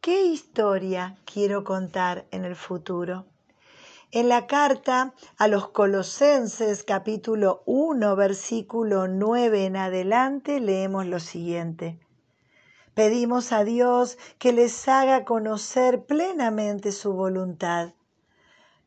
¿Qué historia quiero contar en el futuro? En la carta a los Colosenses capítulo 1 versículo 9 en adelante leemos lo siguiente. Pedimos a Dios que les haga conocer plenamente su voluntad,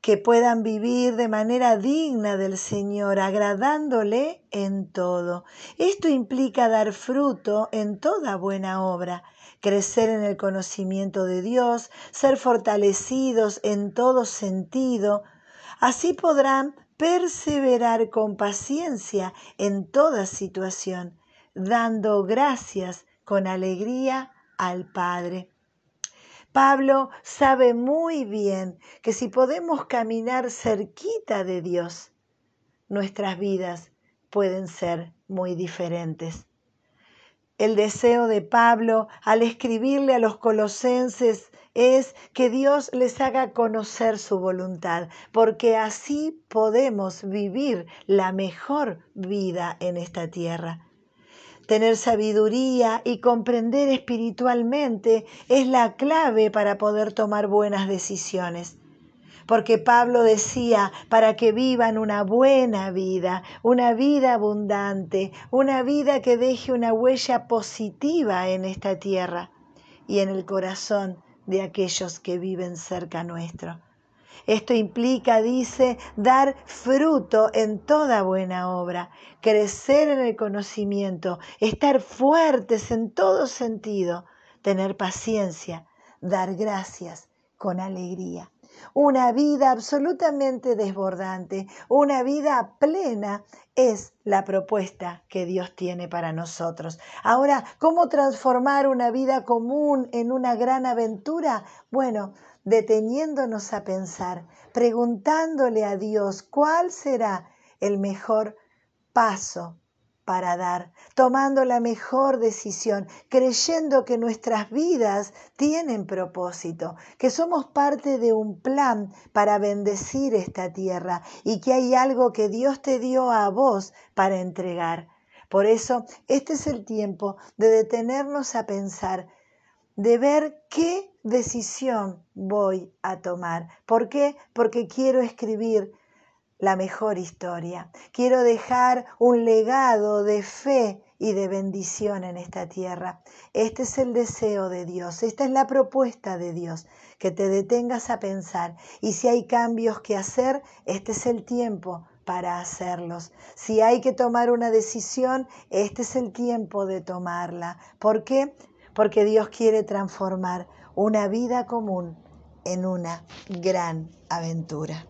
que puedan vivir de manera digna del Señor, agradándole en todo. Esto implica dar fruto en toda buena obra, crecer en el conocimiento de Dios, ser fortalecidos en todo sentido. Así podrán perseverar con paciencia en toda situación, dando gracias con alegría al Padre. Pablo sabe muy bien que si podemos caminar cerquita de Dios, nuestras vidas pueden ser muy diferentes. El deseo de Pablo al escribirle a los colosenses es que Dios les haga conocer su voluntad, porque así podemos vivir la mejor vida en esta tierra. Tener sabiduría y comprender espiritualmente es la clave para poder tomar buenas decisiones. Porque Pablo decía, para que vivan una buena vida, una vida abundante, una vida que deje una huella positiva en esta tierra y en el corazón de aquellos que viven cerca nuestro. Esto implica, dice, dar fruto en toda buena obra, crecer en el conocimiento, estar fuertes en todo sentido, tener paciencia, dar gracias con alegría. Una vida absolutamente desbordante, una vida plena es la propuesta que Dios tiene para nosotros. Ahora, ¿cómo transformar una vida común en una gran aventura? Bueno, deteniéndonos a pensar, preguntándole a Dios cuál será el mejor paso para dar, tomando la mejor decisión, creyendo que nuestras vidas tienen propósito, que somos parte de un plan para bendecir esta tierra y que hay algo que Dios te dio a vos para entregar. Por eso, este es el tiempo de detenernos a pensar, de ver qué decisión voy a tomar. ¿Por qué? Porque quiero escribir la mejor historia. Quiero dejar un legado de fe y de bendición en esta tierra. Este es el deseo de Dios, esta es la propuesta de Dios, que te detengas a pensar y si hay cambios que hacer, este es el tiempo para hacerlos. Si hay que tomar una decisión, este es el tiempo de tomarla. ¿Por qué? porque Dios quiere transformar una vida común en una gran aventura.